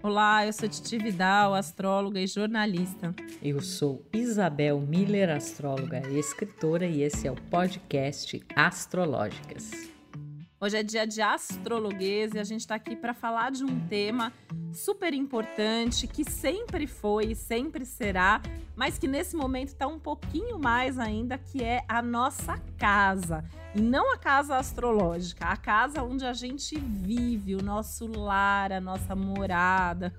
Olá, eu sou Titi Vidal, astróloga e jornalista. Eu sou Isabel Miller, astróloga e escritora, e esse é o podcast Astrológicas. Hoje é dia de astrologuês e a gente está aqui para falar de um tema super importante que sempre foi e sempre será, mas que nesse momento está um pouquinho mais ainda, que é a nossa casa. Não a casa astrológica, a casa onde a gente vive, o nosso lar, a nossa morada,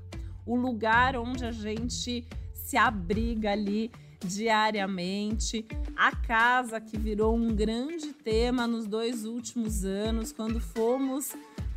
o lugar onde a gente se abriga ali diariamente. A casa que virou um grande tema nos dois últimos anos, quando fomos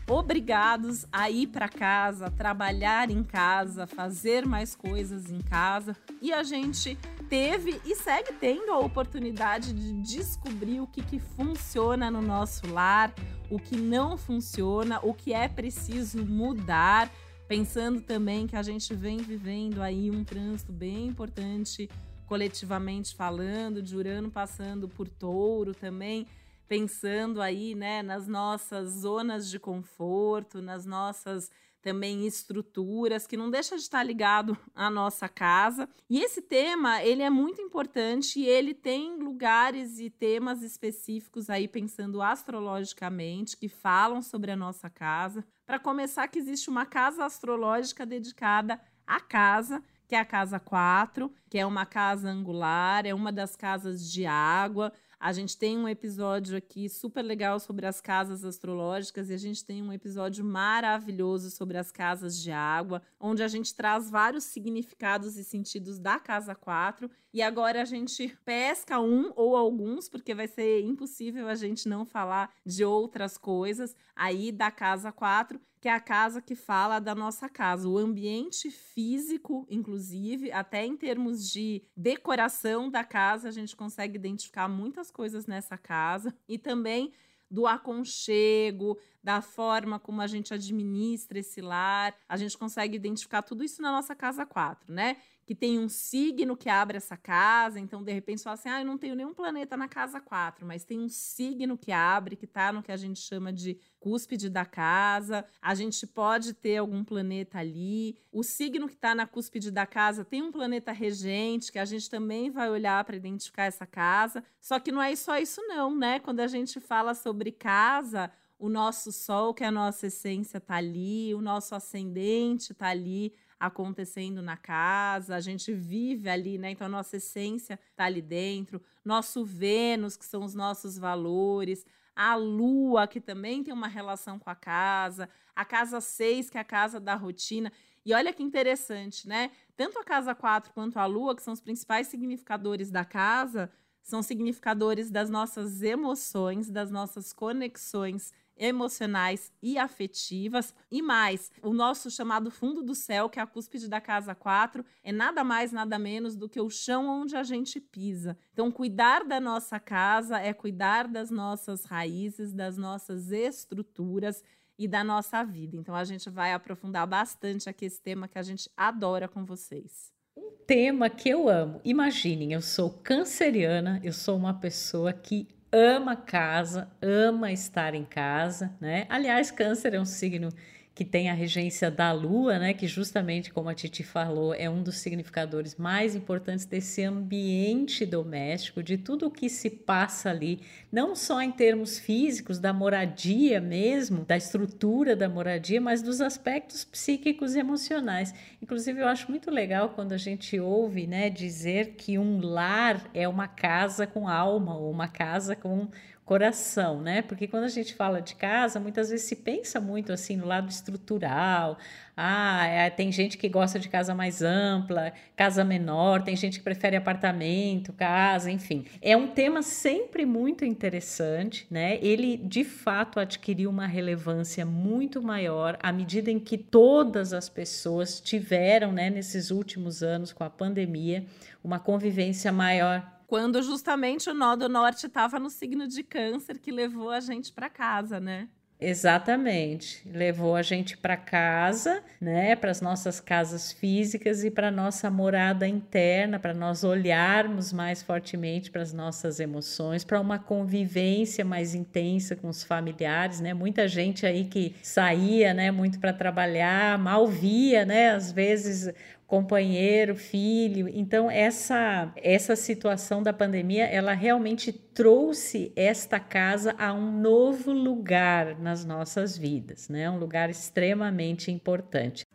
obrigados a ir para casa, trabalhar em casa, fazer mais coisas em casa. E a gente teve e segue tendo a oportunidade de descobrir o que, que funciona no nosso lar, o que não funciona, o que é preciso mudar. Pensando também que a gente vem vivendo aí um trânsito bem importante coletivamente falando, de Urano passando por touro também, pensando aí, né, nas nossas zonas de conforto, nas nossas também estruturas, que não deixa de estar ligado à nossa casa. E esse tema, ele é muito importante e ele tem lugares e temas específicos aí pensando astrologicamente que falam sobre a nossa casa. Para começar que existe uma casa astrológica dedicada à casa que é a casa 4, que é uma casa angular, é uma das casas de água. A gente tem um episódio aqui super legal sobre as casas astrológicas e a gente tem um episódio maravilhoso sobre as casas de água, onde a gente traz vários significados e sentidos da casa 4. E agora a gente pesca um ou alguns, porque vai ser impossível a gente não falar de outras coisas aí da casa 4 que é a casa que fala da nossa casa, o ambiente físico, inclusive, até em termos de decoração da casa, a gente consegue identificar muitas coisas nessa casa e também do aconchego, da forma como a gente administra esse lar. A gente consegue identificar tudo isso na nossa casa 4, né? Que tem um signo que abre essa casa, então de repente você fala assim: ah, eu não tenho nenhum planeta na casa 4, mas tem um signo que abre, que está no que a gente chama de cúspide da casa. A gente pode ter algum planeta ali. O signo que está na cúspide da casa tem um planeta regente, que a gente também vai olhar para identificar essa casa. Só que não é só isso, não, né? Quando a gente fala sobre casa, o nosso sol, que é a nossa essência, está ali, o nosso ascendente está ali acontecendo na casa, a gente vive ali, né? Então a nossa essência está ali dentro, nosso Vênus, que são os nossos valores, a Lua, que também tem uma relação com a casa, a casa 6, que é a casa da rotina. E olha que interessante, né? Tanto a casa 4 quanto a Lua, que são os principais significadores da casa, são significadores das nossas emoções, das nossas conexões emocionais e afetivas. E mais, o nosso chamado fundo do céu, que é a cúspide da casa 4, é nada mais, nada menos do que o chão onde a gente pisa. Então, cuidar da nossa casa é cuidar das nossas raízes, das nossas estruturas e da nossa vida. Então, a gente vai aprofundar bastante aqui esse tema que a gente adora com vocês. Um tema que eu amo. Imaginem, eu sou canceriana, eu sou uma pessoa que ama casa, ama estar em casa, né? Aliás, câncer é um signo que tem a regência da lua, né, que justamente como a Titi falou, é um dos significadores mais importantes desse ambiente doméstico, de tudo o que se passa ali, não só em termos físicos da moradia mesmo, da estrutura da moradia, mas dos aspectos psíquicos e emocionais. Inclusive eu acho muito legal quando a gente ouve, né, dizer que um lar é uma casa com alma ou uma casa com coração, né? Porque quando a gente fala de casa, muitas vezes se pensa muito assim no lado estrutural. Ah, é, tem gente que gosta de casa mais ampla, casa menor, tem gente que prefere apartamento, casa, enfim. É um tema sempre muito interessante, né? Ele de fato adquiriu uma relevância muito maior à medida em que todas as pessoas tiveram, né, nesses últimos anos com a pandemia, uma convivência maior quando justamente o nó do norte estava no signo de câncer que levou a gente para casa, né? Exatamente. Levou a gente para casa, né, para as nossas casas físicas e para nossa morada interna, para nós olharmos mais fortemente para as nossas emoções, para uma convivência mais intensa com os familiares, né? Muita gente aí que saía, né, muito para trabalhar, mal via, né, às vezes companheiro, filho. Então essa essa situação da pandemia, ela realmente trouxe esta casa a um novo lugar nas nossas vidas, né? Um lugar extremamente importante.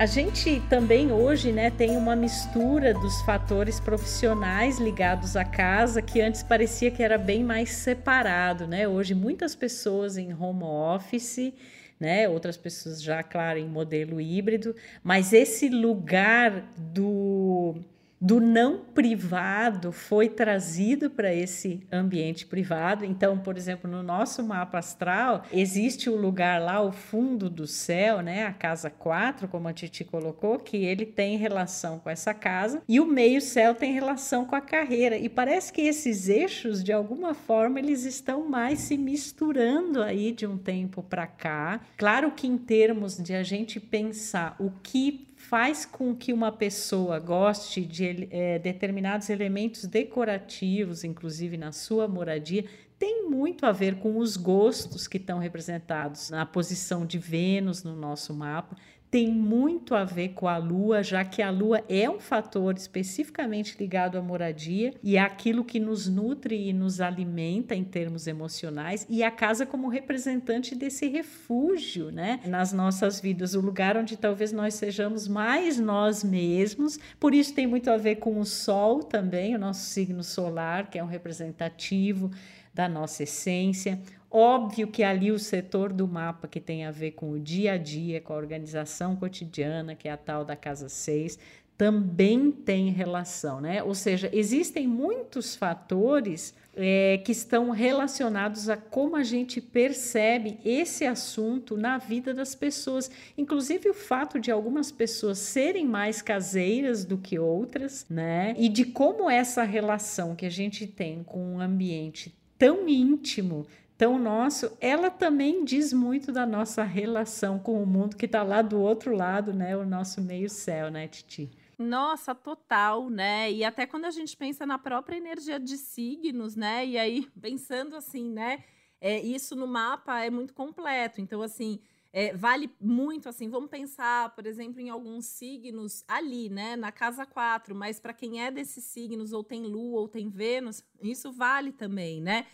A gente também hoje né, tem uma mistura dos fatores profissionais ligados à casa, que antes parecia que era bem mais separado. Né? Hoje, muitas pessoas em home office, né? outras pessoas já, claro, em modelo híbrido, mas esse lugar do do não privado foi trazido para esse ambiente privado. Então, por exemplo, no nosso mapa astral, existe o um lugar lá, o fundo do céu, né, a casa 4, como a Titi colocou, que ele tem relação com essa casa, e o meio céu tem relação com a carreira. E parece que esses eixos, de alguma forma, eles estão mais se misturando aí de um tempo para cá. Claro que em termos de a gente pensar o que faz com que uma pessoa goste de é, determinados elementos decorativos, inclusive na sua moradia, tem muito a ver com os gostos que estão representados na posição de Vênus no nosso mapa, tem muito a ver com a lua, já que a lua é um fator especificamente ligado à moradia e é aquilo que nos nutre e nos alimenta em termos emocionais, e a casa como representante desse refúgio, né, nas nossas vidas, o lugar onde talvez nós sejamos mais nós mesmos. Por isso tem muito a ver com o sol também, o nosso signo solar, que é um representativo da nossa essência. Óbvio que ali o setor do mapa que tem a ver com o dia a dia, com a organização cotidiana, que é a tal da casa 6, também tem relação, né? Ou seja, existem muitos fatores é, que estão relacionados a como a gente percebe esse assunto na vida das pessoas. Inclusive o fato de algumas pessoas serem mais caseiras do que outras, né? E de como essa relação que a gente tem com um ambiente tão íntimo tão nosso, ela também diz muito da nossa relação com o mundo que está lá do outro lado, né? O nosso meio-céu, né, Titi? Nossa, total, né? E até quando a gente pensa na própria energia de signos, né? E aí, pensando assim, né? É, isso no mapa é muito completo. Então, assim, é, vale muito, assim, vamos pensar, por exemplo, em alguns signos ali, né? Na casa 4, mas para quem é desses signos, ou tem Lua, ou tem Vênus, isso vale também, né?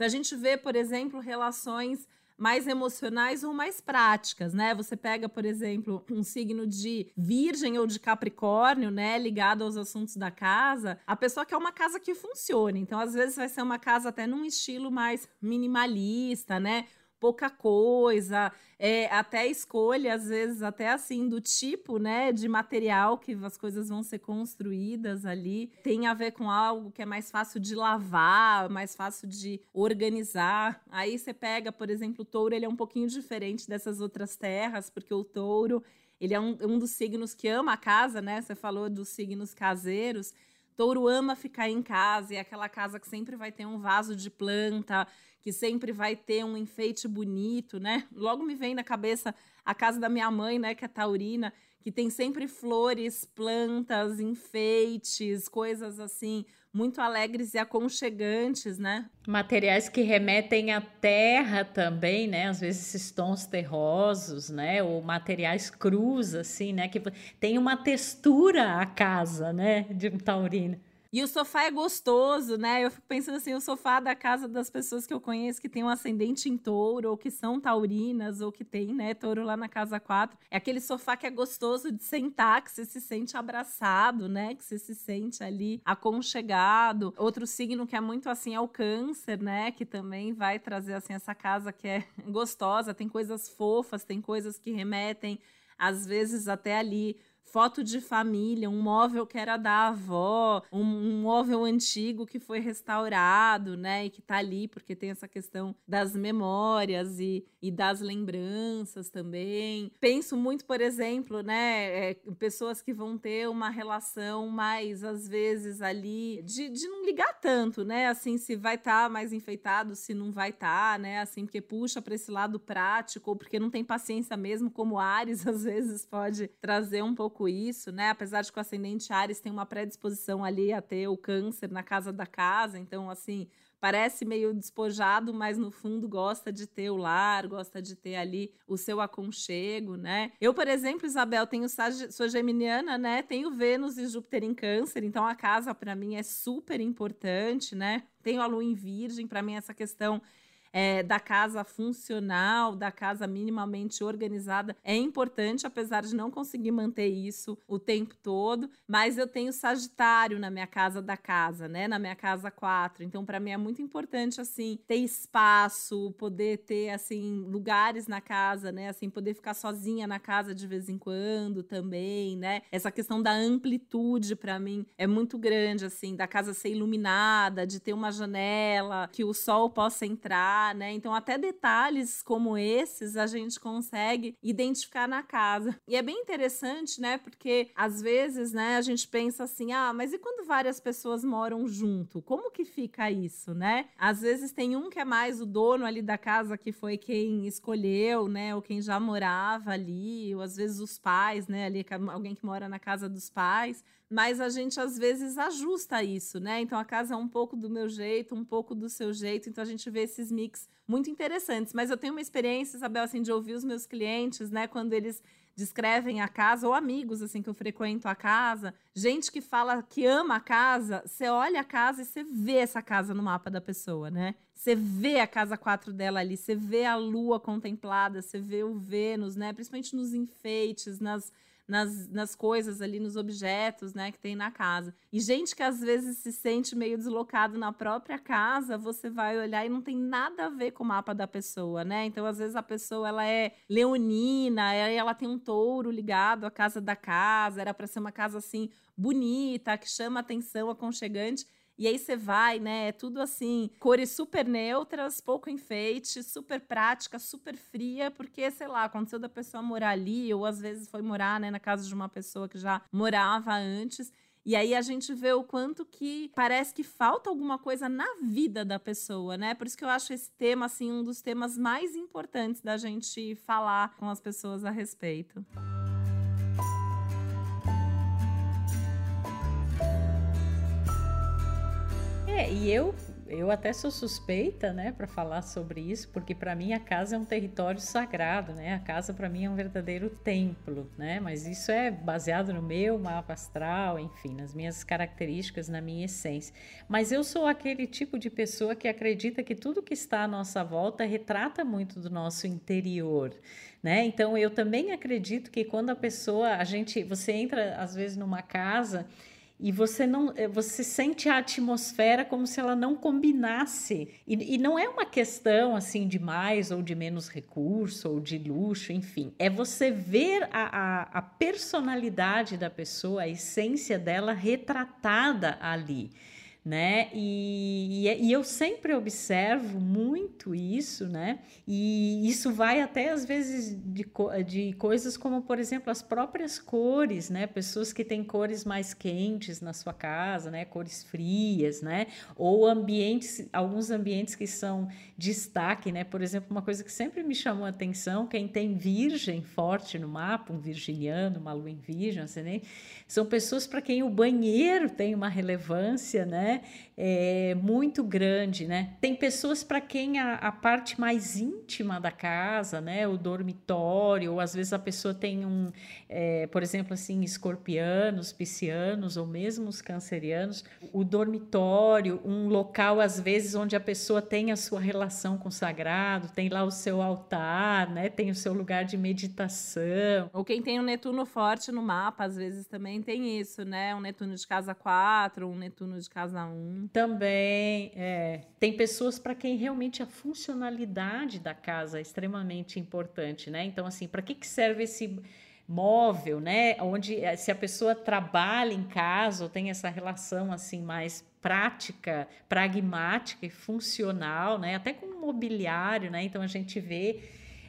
Então a gente vê, por exemplo, relações mais emocionais ou mais práticas, né? Você pega, por exemplo, um signo de Virgem ou de Capricórnio, né, ligado aos assuntos da casa, a pessoa quer uma casa que funcione. Então, às vezes vai ser uma casa até num estilo mais minimalista, né? Pouca coisa, é, até escolha, às vezes, até assim, do tipo, né, de material que as coisas vão ser construídas ali, tem a ver com algo que é mais fácil de lavar, mais fácil de organizar. Aí você pega, por exemplo, o touro, ele é um pouquinho diferente dessas outras terras, porque o touro, ele é um, um dos signos que ama a casa, né? Você falou dos signos caseiros. Touro ama ficar em casa, e é aquela casa que sempre vai ter um vaso de planta, que sempre vai ter um enfeite bonito, né? Logo me vem na cabeça a casa da minha mãe, né, que é taurina, que tem sempre flores, plantas, enfeites, coisas assim, muito alegres e aconchegantes, né? Materiais que remetem à terra também, né? Às vezes esses tons terrosos, né? Ou materiais crus, assim, né? Que tem uma textura a casa, né? De um taurino. E o sofá é gostoso, né? Eu fico pensando assim, o sofá da casa das pessoas que eu conheço que tem um ascendente em touro, ou que são taurinas, ou que tem, né, touro lá na casa 4. É aquele sofá que é gostoso de sentar, que você se sente abraçado, né? Que você se sente ali aconchegado. Outro signo que é muito assim é o câncer, né? Que também vai trazer assim essa casa que é gostosa, tem coisas fofas, tem coisas que remetem às vezes até ali foto de família, um móvel que era da avó, um, um, móvel antigo que foi restaurado, né? E que tá ali porque tem essa questão das memórias e, e das lembranças também. Penso muito, por exemplo, né? É, pessoas que vão ter uma relação mais, às vezes, ali, de, de não ligar tanto, né? Assim, se vai estar tá mais enfeitado, se não vai estar, tá, né? Assim, porque puxa para esse lado prático, ou porque não tem paciência mesmo, como Ares, às vezes pode trazer um pouco pouco isso, né? Apesar de que o ascendente Ares tem uma predisposição ali a ter o câncer na casa da casa, então, assim, parece meio despojado, mas no fundo gosta de ter o lar, gosta de ter ali o seu aconchego, né? Eu, por exemplo, Isabel, tenho sou geminiana, né? Tenho Vênus e Júpiter em Câncer, então a casa para mim é super importante, né? Tenho a lua em Virgem, para mim essa questão é, da casa funcional, da casa minimamente organizada, é importante, apesar de não conseguir manter isso o tempo todo. Mas eu tenho Sagitário na minha casa da casa, né? Na minha casa 4. Então, para mim é muito importante, assim, ter espaço, poder ter, assim, lugares na casa, né? Assim, poder ficar sozinha na casa de vez em quando também, né? Essa questão da amplitude, para mim, é muito grande, assim, da casa ser iluminada, de ter uma janela, que o sol possa entrar né? Então, até detalhes como esses a gente consegue identificar na casa. E é bem interessante, né? Porque às vezes, né, a gente pensa assim: ah, mas e quando várias pessoas moram junto? Como que fica isso, né? Às vezes tem um que é mais o dono ali da casa que foi quem escolheu, né? Ou quem já morava ali, ou às vezes os pais, né? Ali, alguém que mora na casa dos pais mas a gente às vezes ajusta isso, né? Então a casa é um pouco do meu jeito, um pouco do seu jeito, então a gente vê esses mix muito interessantes. Mas eu tenho uma experiência, Isabel, assim, de ouvir os meus clientes, né, quando eles descrevem a casa, ou amigos, assim, que eu frequento a casa, gente que fala que ama a casa, você olha a casa e você vê essa casa no mapa da pessoa, né? Você vê a casa 4 dela ali, você vê a lua contemplada, você vê o Vênus, né? Principalmente nos enfeites, nas nas, nas coisas ali, nos objetos, né, que tem na casa. E gente que às vezes se sente meio deslocado na própria casa, você vai olhar e não tem nada a ver com o mapa da pessoa, né? Então, às vezes a pessoa ela é leonina, ela tem um touro ligado à casa da casa, era para ser uma casa assim bonita, que chama atenção, aconchegante. E aí você vai, né? É tudo assim, cores super neutras, pouco enfeite, super prática, super fria, porque, sei lá, aconteceu da pessoa morar ali, ou às vezes foi morar, né, na casa de uma pessoa que já morava antes. E aí a gente vê o quanto que parece que falta alguma coisa na vida da pessoa, né? Por isso que eu acho esse tema assim um dos temas mais importantes da gente falar com as pessoas a respeito. É, e eu eu até sou suspeita, né, para falar sobre isso, porque para mim a casa é um território sagrado, né? A casa para mim é um verdadeiro templo, né? Mas isso é baseado no meu mapa astral, enfim, nas minhas características, na minha essência. Mas eu sou aquele tipo de pessoa que acredita que tudo que está à nossa volta retrata muito do nosso interior. Né? Então eu também acredito que quando a pessoa, a gente, você entra às vezes numa casa e você não eh, você sente a atmosfera como se ela não combinasse. E, e, não é uma questão assim de mais ou de menos recurso ou de luxo enfim. É você ver a, a, a personalidade da pessoa a essência dela retratada ali né? E, e, eu sempre observo muito isso, né? E isso vai até às vezes de, de coisas como, por exemplo, as próprias cores, né? Pessoas que têm cores mais quentes na sua casa, né? Cores frias, né? Ou ambientes, alguns ambientes que são destaque, né? Por exemplo, uma coisa que sempre me chamou a atenção, quem tem virgem forte no mapa, um virginiano, uma lua em virgem, assim, né? são pessoas para quem o banheiro tem uma relevância, né? É, muito grande, né? Tem pessoas para quem a, a, parte mais íntima da casa, né? O dormitório, ou às vezes a pessoa tem um, é, por exemplo, assim, escorpianos, piscianos, ou mesmo os cancerianos, o dormitório, um local, às vezes, onde a pessoa tem a sua relação com o sagrado, tem lá o seu altar, né? Tem o seu lugar de meditação. Ou quem tem um Netuno forte no mapa, às vezes também tem isso, né? Um Netuno de casa 4, um Netuno de casa um. Também é, tem pessoas para quem realmente a funcionalidade da casa é extremamente importante, né? Então, assim, para que, que serve esse móvel, né? Onde eh, se a pessoa trabalha em casa ou tem essa relação assim mais prática, pragmática e funcional, né? Até com mobiliário, né? Então a gente vê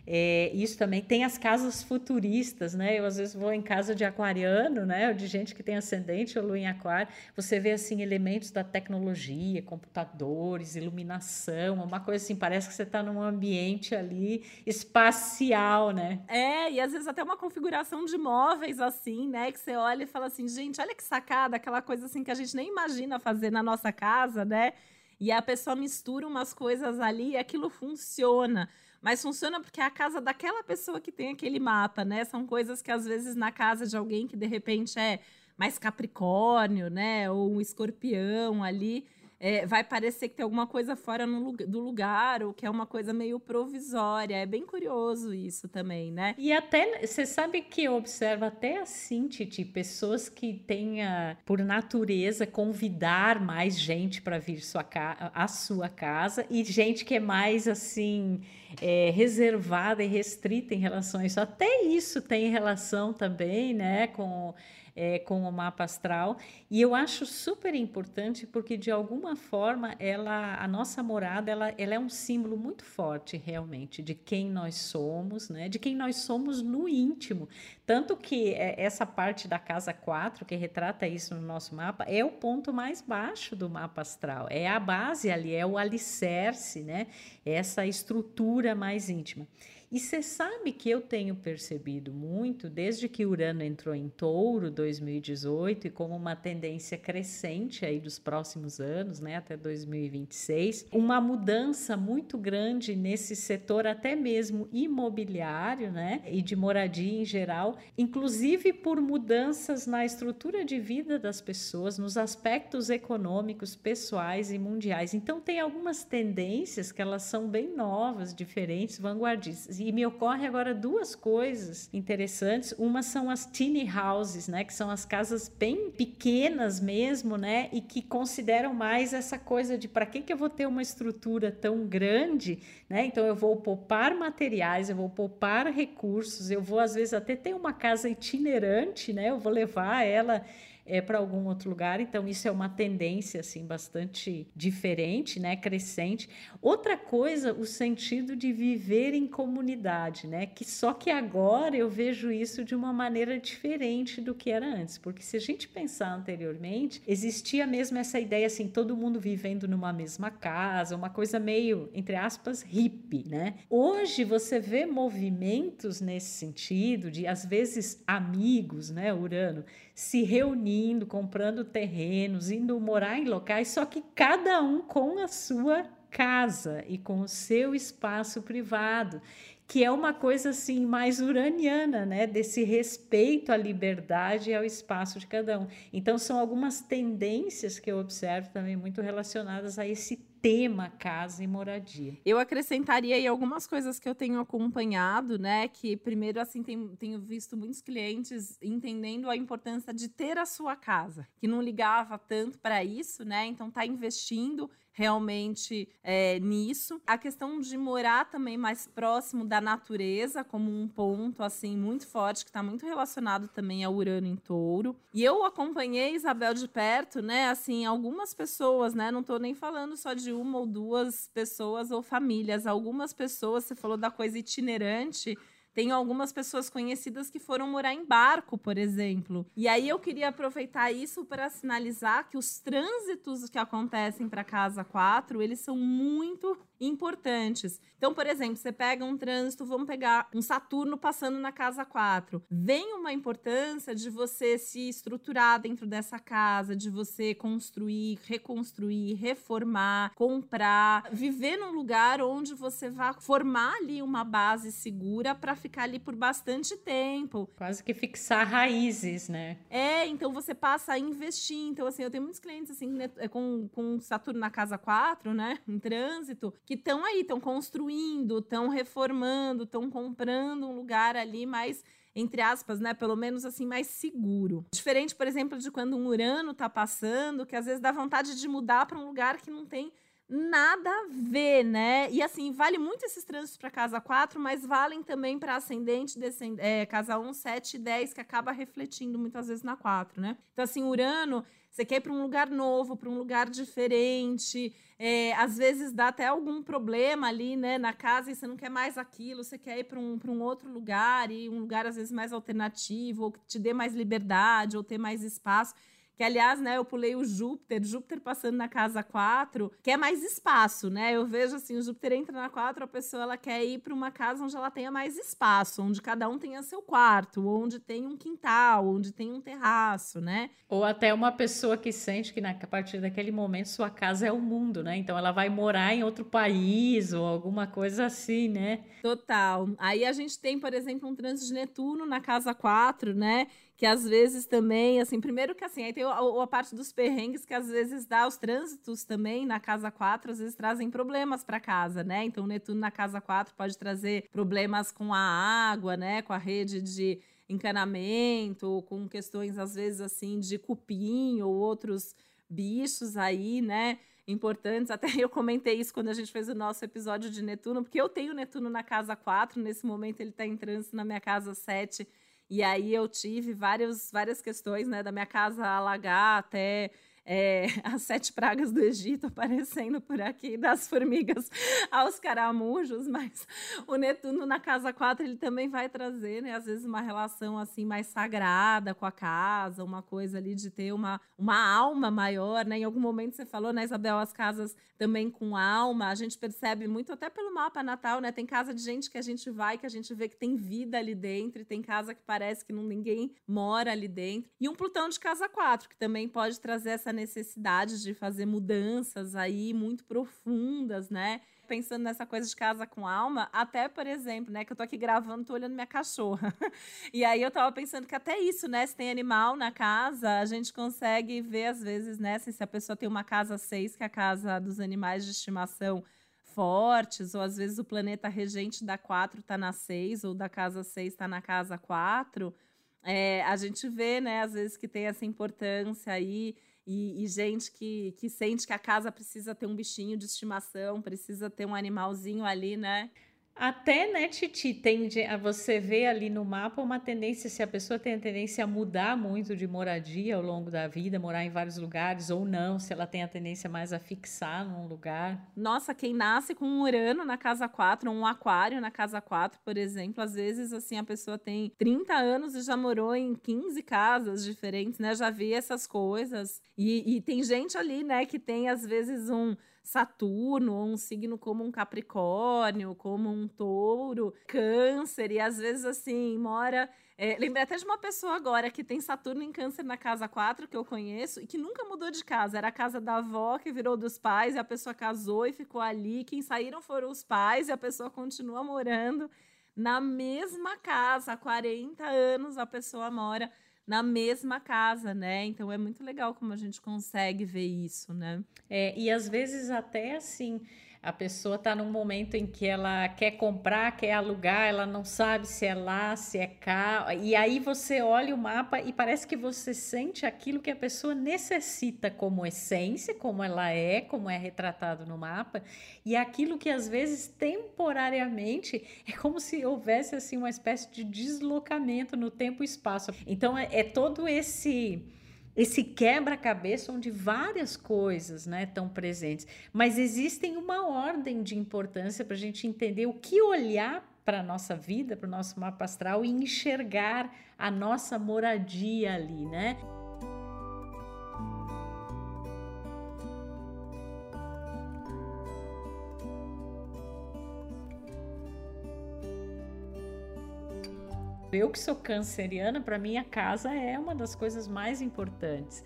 é, isso também tem as casas futuristas, né? Eu às vezes vou em casa de aquariano, né? Ou de gente que tem ascendente ou lua em aquário. Você vê assim elementos da tecnologia, computadores, iluminação, uma coisa assim. Parece que você está num ambiente ali espacial, né? É, e às vezes até uma configuração de móveis assim, né? Que você olha e fala assim, gente, olha que sacada, aquela coisa assim que a gente nem imagina fazer na nossa casa, né? E a pessoa mistura umas coisas ali e aquilo funciona. Mas funciona porque é a casa daquela pessoa que tem aquele mapa, né? São coisas que às vezes na casa de alguém que de repente é mais Capricórnio, né? Ou um escorpião ali é, vai parecer que tem alguma coisa fora no, do lugar ou que é uma coisa meio provisória. É bem curioso isso também, né? E até, você sabe que eu observo até assim, Titi, pessoas que tenha, por natureza, convidar mais gente para vir sua a sua casa e gente que é mais assim. É, reservada e restrita em relação a isso. Até isso tem relação também, né, com é, com o mapa astral. E eu acho super importante porque, de alguma forma, ela, a nossa morada ela, ela é um símbolo muito forte, realmente, de quem nós somos, né? de quem nós somos no íntimo. Tanto que é, essa parte da casa 4, que retrata isso no nosso mapa, é o ponto mais baixo do mapa astral. É a base ali, é o alicerce, né? Essa estrutura mais íntima. E você sabe que eu tenho percebido muito, desde que Urano entrou em Touro 2018 e como uma tendência crescente aí dos próximos anos, né, até 2026, uma mudança muito grande nesse setor até mesmo imobiliário, né, e de moradia em geral, inclusive por mudanças na estrutura de vida das pessoas, nos aspectos econômicos, pessoais e mundiais. Então tem algumas tendências que elas são bem novas, diferentes, vanguardistas e me ocorre agora duas coisas interessantes. Uma são as teeny houses, né, que são as casas bem pequenas mesmo, né, e que consideram mais essa coisa de para que que eu vou ter uma estrutura tão grande, né? Então eu vou poupar materiais, eu vou poupar recursos, eu vou às vezes até ter uma casa itinerante, né? Eu vou levar ela é, para algum outro lugar. Então, isso é uma tendência assim bastante diferente, né? crescente. Outra coisa, o sentido de viver em comunidade, né? que só que agora eu vejo isso de uma maneira diferente do que era antes. Porque se a gente pensar anteriormente, existia mesmo essa ideia assim, todo mundo vivendo numa mesma casa, uma coisa meio, entre aspas, hippie. Né? Hoje você vê movimentos nesse sentido, de às vezes amigos, né, Urano, se reunindo, comprando terrenos, indo morar em locais, só que cada um com a sua casa e com o seu espaço privado, que é uma coisa assim mais uraniana, né, desse respeito à liberdade e ao espaço de cada um. Então são algumas tendências que eu observo também muito relacionadas a esse tema casa e moradia. Eu acrescentaria aí algumas coisas que eu tenho acompanhado, né? Que primeiro, assim, tenho, tenho visto muitos clientes entendendo a importância de ter a sua casa, que não ligava tanto para isso, né? Então tá investindo realmente é, nisso. A questão de morar também mais próximo da natureza, como um ponto assim muito forte, que está muito relacionado também ao Urano em touro. E eu acompanhei Isabel de perto, né? Assim, algumas pessoas, né? Não estou nem falando só de uma ou duas pessoas ou famílias. Algumas pessoas, você falou da coisa itinerante tenho algumas pessoas conhecidas que foram morar em barco, por exemplo. E aí eu queria aproveitar isso para sinalizar que os trânsitos que acontecem para casa 4, eles são muito importantes. Então, por exemplo, você pega um trânsito, vamos pegar um Saturno passando na casa 4. Vem uma importância de você se estruturar dentro dessa casa, de você construir, reconstruir, reformar, comprar, viver num lugar onde você vai formar ali uma base segura para ficar ali por bastante tempo. Quase que fixar raízes, né? É, então você passa a investir. Então, assim, eu tenho muitos clientes assim, né, com, com Saturno na casa 4, né? Em trânsito, que estão aí, estão construindo, estão reformando, estão comprando um lugar ali mais entre aspas, né, pelo menos assim mais seguro. Diferente, por exemplo, de quando um Urano tá passando, que às vezes dá vontade de mudar para um lugar que não tem nada a ver, né? E assim, vale muito esses trânsitos para casa 4, mas valem também para ascendente, descend é, casa 1, 7 e 10, que acaba refletindo muitas vezes na 4, né? Então, assim, Urano, você quer ir para um lugar novo, para um lugar diferente. É, às vezes dá até algum problema ali, né, na casa e você não quer mais aquilo, você quer ir para um, um outro lugar e um lugar às vezes mais alternativo, ou que te dê mais liberdade, ou ter mais espaço que aliás, né, eu pulei o Júpiter, Júpiter passando na casa 4, que é mais espaço, né? Eu vejo assim, o Júpiter entra na 4, a pessoa ela quer ir para uma casa onde ela tenha mais espaço, onde cada um tenha seu quarto, onde tem um quintal, onde tem um terraço, né? Ou até uma pessoa que sente que na, a partir daquele momento sua casa é o mundo, né? Então ela vai morar em outro país ou alguma coisa assim, né? Total. Aí a gente tem, por exemplo, um trânsito de Netuno na casa 4, né? Que às vezes também, assim, primeiro que assim, aí tem a, a, parte dos perrengues que às vezes dá os trânsitos também na casa 4, às vezes trazem problemas para casa, né? Então, o Netuno na casa 4 pode trazer problemas com a água, né? Com a rede de encanamento, com questões às vezes assim de cupim ou outros bichos aí, né? Importantes. Até eu comentei isso quando a gente fez o nosso episódio de Netuno, porque eu tenho Netuno na casa 4, nesse momento ele está em trânsito na minha casa 7 e aí eu tive várias, várias questões, né, da minha casa alagar até é, as sete pragas do Egito aparecendo por aqui, das formigas aos caramujos, mas o Netuno na casa 4 ele também vai trazer, né, às vezes uma relação assim mais sagrada com a casa, uma coisa ali de ter uma, uma alma maior, né? Em algum momento você falou, né, Isabel, as casas também com alma, a gente percebe muito até pelo mapa natal, né? Tem casa de gente que a gente vai, que a gente vê que tem vida ali dentro, e tem casa que parece que não ninguém mora ali dentro. E um Plutão de casa 4, que também pode trazer essa necessidade de fazer mudanças aí muito profundas, né? Pensando nessa coisa de casa com alma, até, por exemplo, né, que eu tô aqui gravando, tô olhando minha cachorra. e aí eu tava pensando que até isso, né, se tem animal na casa, a gente consegue ver às vezes, né, se a pessoa tem uma casa 6, que é a casa dos animais de estimação fortes, ou às vezes o planeta regente da 4 está na 6, ou da casa 6 está na casa 4, é, a gente vê, né, às vezes que tem essa importância aí e, e, gente que, que sente que a casa precisa ter um bichinho de estimação, precisa ter um animalzinho ali, né? Até, né, Titi, tende a você ver ali no mapa uma tendência, se a pessoa tem a tendência a mudar muito de moradia ao longo da vida, morar em vários lugares ou não, se ela tem a tendência mais a fixar num lugar. Nossa, quem nasce com um Urano na casa 4, um aquário na casa 4, por exemplo, às vezes assim a pessoa tem 30 anos e já morou em 15 casas diferentes, né? Já vi essas coisas. E, e tem gente ali, né, que tem às vezes um Saturno, ou um signo como um Capricórnio, como um Touro, Câncer, e às vezes assim, mora. É, lembrei até de uma pessoa agora que tem Saturno em Câncer na casa 4, que eu conheço, e que nunca mudou de casa. Era a casa da avó que virou dos pais, e a pessoa casou e ficou ali. Quem saíram foram os pais, e a pessoa continua morando na mesma casa. Há 40 anos a pessoa mora na mesma casa, né? Então é muito legal como a gente consegue ver isso, né? É, e às vezes até assim a pessoa está num momento em que ela quer comprar, quer alugar, ela não sabe se é lá, se é cá. E aí você olha o mapa e parece que você sente aquilo que a pessoa necessita como essência, como ela é, como é retratado no mapa, e aquilo que às vezes temporariamente é como se houvesse assim uma espécie de deslocamento no tempo e espaço. Então é, é todo esse esse quebra-cabeça onde várias coisas né, estão presentes, mas existem uma ordem de importância para a gente entender o que olhar para a nossa vida, para o nosso mapa astral e enxergar a nossa moradia ali, né? Eu que sou canceriana, para mim a casa é uma das coisas mais importantes.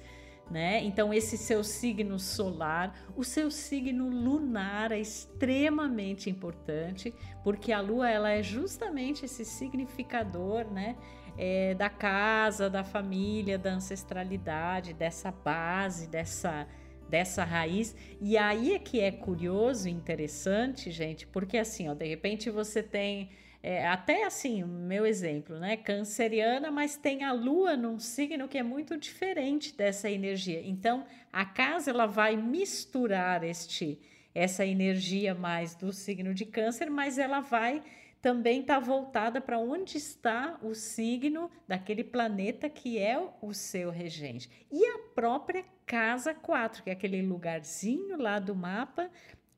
Né? Então esse seu signo solar, o seu signo lunar é extremamente importante, porque a lua ela é justamente esse significador, né? É, da casa, da família, da ancestralidade, dessa base, dessa dessa raiz. E aí é que é curioso e interessante, gente, porque assim, ó, de repente você tem é, até assim, meu exemplo, né? Canceriana, mas tem a lua num signo que é muito diferente dessa energia. Então, a casa ela vai misturar este essa energia mais do signo de Câncer, mas ela vai também estar tá voltada para onde está o signo daquele planeta que é o seu regente. E a própria casa 4, que é aquele lugarzinho lá do mapa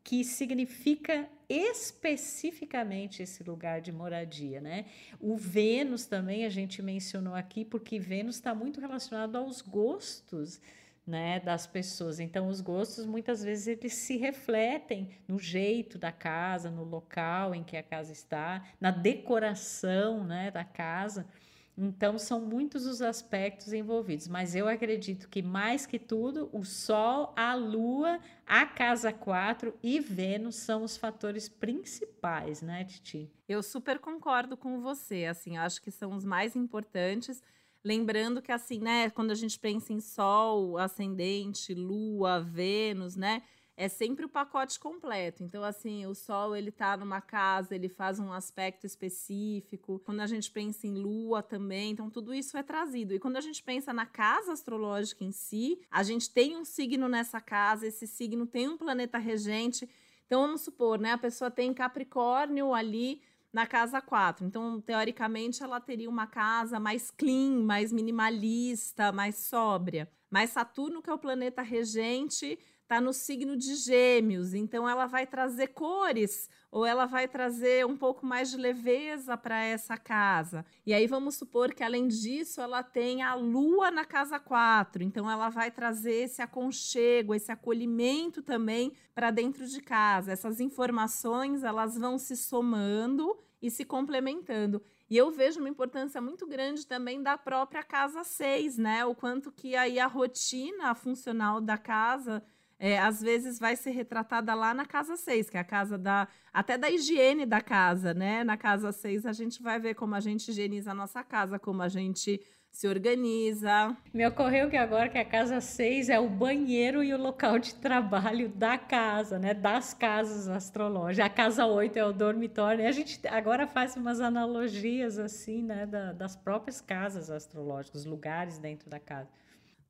que significa especificamente esse lugar de moradia, né? O Vênus também a gente mencionou aqui porque Vênus está muito relacionado aos gostos, né, das pessoas. Então os gostos muitas vezes eles se refletem no jeito da casa, no local em que a casa está, na decoração, né, da casa. Então, são muitos os aspectos envolvidos, mas eu acredito que mais que tudo, o Sol, a Lua, a Casa 4 e Vênus são os fatores principais, né, Titi? Eu super concordo com você, assim, acho que são os mais importantes. Lembrando que, assim, né, quando a gente pensa em Sol, Ascendente, Lua, Vênus, né, é sempre o pacote completo. Então, assim, o Sol ele tá numa casa, ele faz um aspecto específico. Quando a gente pensa em Lua também, então tudo isso é trazido. E quando a gente pensa na casa astrológica em si, a gente tem um signo nessa casa, esse signo tem um planeta regente. Então, vamos supor, né? A pessoa tem Capricórnio ali na casa 4. Então, teoricamente, ela teria uma casa mais clean, mais minimalista, mais sóbria. Mas Saturno, que é o planeta regente, está no signo de Gêmeos, então ela vai trazer cores ou ela vai trazer um pouco mais de leveza para essa casa. E aí vamos supor que além disso ela tem a lua na casa 4, então ela vai trazer esse aconchego, esse acolhimento também para dentro de casa. Essas informações, elas vão se somando e se complementando. E eu vejo uma importância muito grande também da própria casa 6, né? O quanto que aí a rotina funcional da casa é, às vezes vai ser retratada lá na casa 6, que é a casa da. até da higiene da casa, né? Na casa 6 a gente vai ver como a gente higieniza a nossa casa, como a gente se organiza. Me ocorreu que agora que a casa 6 é o banheiro e o local de trabalho da casa, né? Das casas astrológicas. A casa 8 é o dormitório. E a gente agora faz umas analogias assim, né? Da, das próprias casas astrológicas, lugares dentro da casa.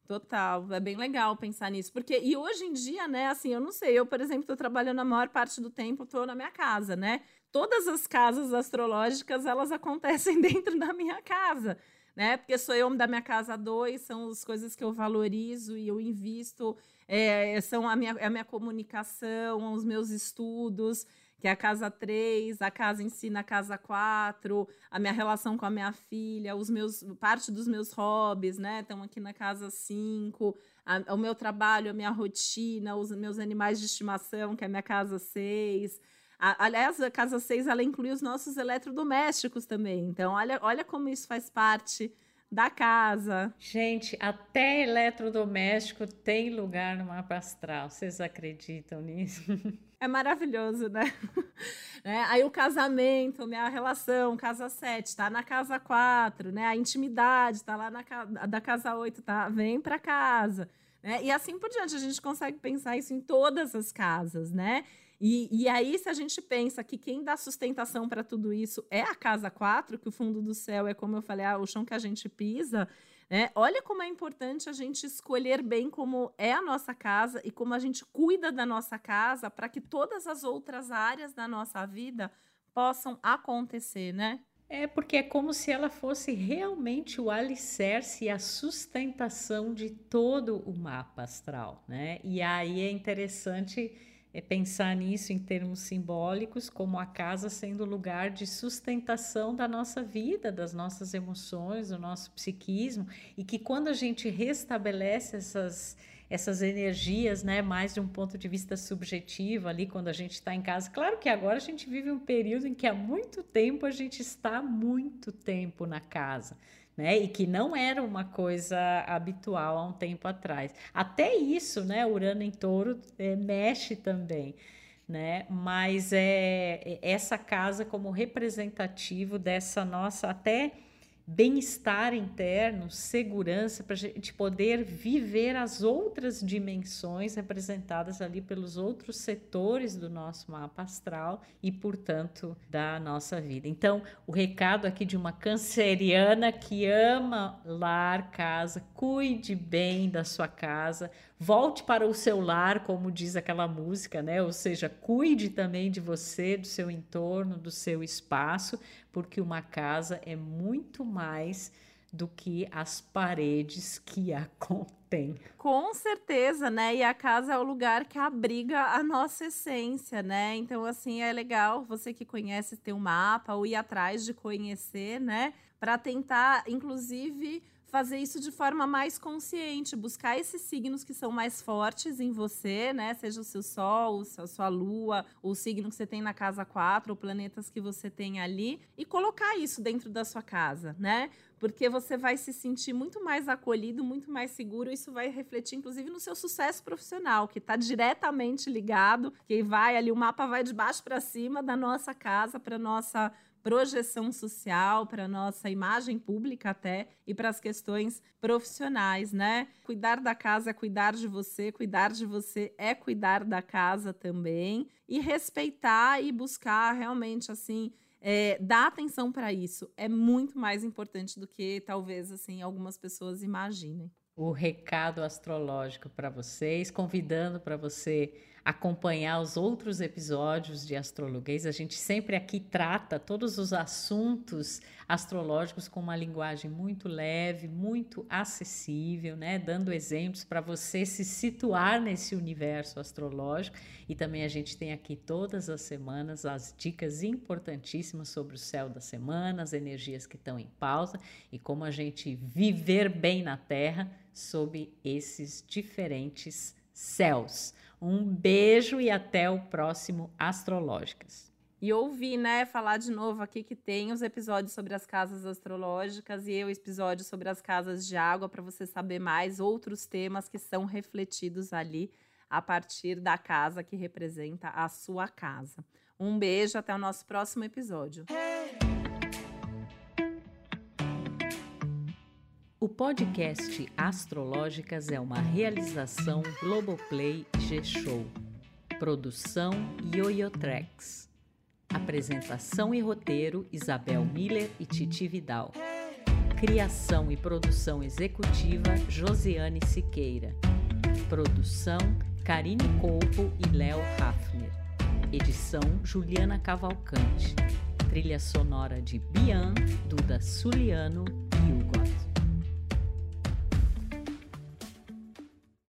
Total, é bem legal pensar nisso. Porque, e hoje em dia, né, assim, eu não sei, eu, por exemplo, estou trabalhando a maior parte do tempo, estou na minha casa, né? Todas as casas astrológicas, elas acontecem dentro da minha casa, né? Porque sou eu da minha casa dois, são as coisas que eu valorizo e eu invisto, é, são a minha, a minha comunicação, os meus estudos que é a casa 3, a casa em si na casa 4, a minha relação com a minha filha, os meus parte dos meus hobbies, né? Estão aqui na casa 5, a, o meu trabalho, a minha rotina, os meus animais de estimação, que é a minha casa 6. aliás, a casa 6 ela inclui os nossos eletrodomésticos também. Então, olha, olha como isso faz parte da casa. Gente, até eletrodoméstico tem lugar no mapa astral. Vocês acreditam nisso? É maravilhoso, né? né? Aí o casamento, minha relação, casa 7, tá na casa 4, né? A intimidade tá lá na da casa 8, tá? Vem para casa. Né? E assim por diante, a gente consegue pensar isso em todas as casas, né? E, e aí, se a gente pensa que quem dá sustentação para tudo isso é a casa 4, que o fundo do céu é, como eu falei, ah, o chão que a gente pisa, né? Olha como é importante a gente escolher bem como é a nossa casa e como a gente cuida da nossa casa para que todas as outras áreas da nossa vida possam acontecer, né? É porque é como se ela fosse realmente o alicerce e a sustentação de todo o mapa astral, né? E aí é interessante é pensar nisso em termos simbólicos, como a casa sendo lugar de sustentação da nossa vida, das nossas emoções, do nosso psiquismo, e que quando a gente restabelece essas essas energias, né, mais de um ponto de vista subjetivo ali quando a gente está em casa. Claro que agora a gente vive um período em que há muito tempo a gente está muito tempo na casa né? E que não era uma coisa habitual há um tempo atrás. Até isso, né? Urano em touro é, mexe também. Né? Mas é, essa casa como representativo dessa nossa até bem-estar interno, segurança, para a gente poder viver as outras dimensões representadas ali pelos outros setores do nosso mapa astral e, portanto, da nossa vida. Então, o recado aqui de uma canceriana que ama lar, casa, cuide bem da sua casa, Volte para o seu lar, como diz aquela música, né? Ou seja, cuide também de você, do seu entorno, do seu espaço, porque uma casa é muito mais do que as paredes que a contêm. Com certeza, né? E a casa é o lugar que abriga a nossa essência, né? Então, assim, é legal você que conhece ter um mapa ou ir atrás de conhecer, né? Para tentar, inclusive fazer isso de forma mais consciente, buscar esses signos que são mais fortes em você, né? Seja o seu Sol, a sua Lua, o signo que você tem na casa 4, ou planetas que você tem ali, e colocar isso dentro da sua casa, né? Porque você vai se sentir muito mais acolhido, muito mais seguro. Isso vai refletir, inclusive, no seu sucesso profissional, que está diretamente ligado, que vai ali, o mapa vai de baixo para cima da nossa casa, para nossa projeção social, para nossa imagem pública até e para as questões profissionais, né? Cuidar da casa é cuidar de você, cuidar de você é cuidar da casa também e respeitar e buscar realmente assim é, dar atenção para isso é muito mais importante do que talvez assim algumas pessoas imaginem. O recado astrológico para vocês, convidando para você acompanhar os outros episódios de Astrologuês. A gente sempre aqui trata todos os assuntos astrológicos com uma linguagem muito leve, muito acessível, né? Dando exemplos para você se situar nesse universo astrológico. E também a gente tem aqui todas as semanas as dicas importantíssimas sobre o céu da semana, as energias que estão em pausa e como a gente viver bem na Terra sob esses diferentes céus. Um beijo e até o próximo Astrológicas. E ouvi, né, falar de novo aqui que tem os episódios sobre as casas astrológicas e o episódio sobre as casas de água para você saber mais outros temas que são refletidos ali a partir da casa que representa a sua casa. Um beijo, até o nosso próximo episódio. O podcast Astrológicas é uma realização Globoplay G-Show. Produção Yoyotrex. Apresentação e roteiro Isabel Miller e Titi Vidal. Criação e produção executiva Josiane Siqueira. Produção Karine Colpo e Léo Hafner. Edição Juliana Cavalcante. Trilha sonora de Bian, Duda Suliano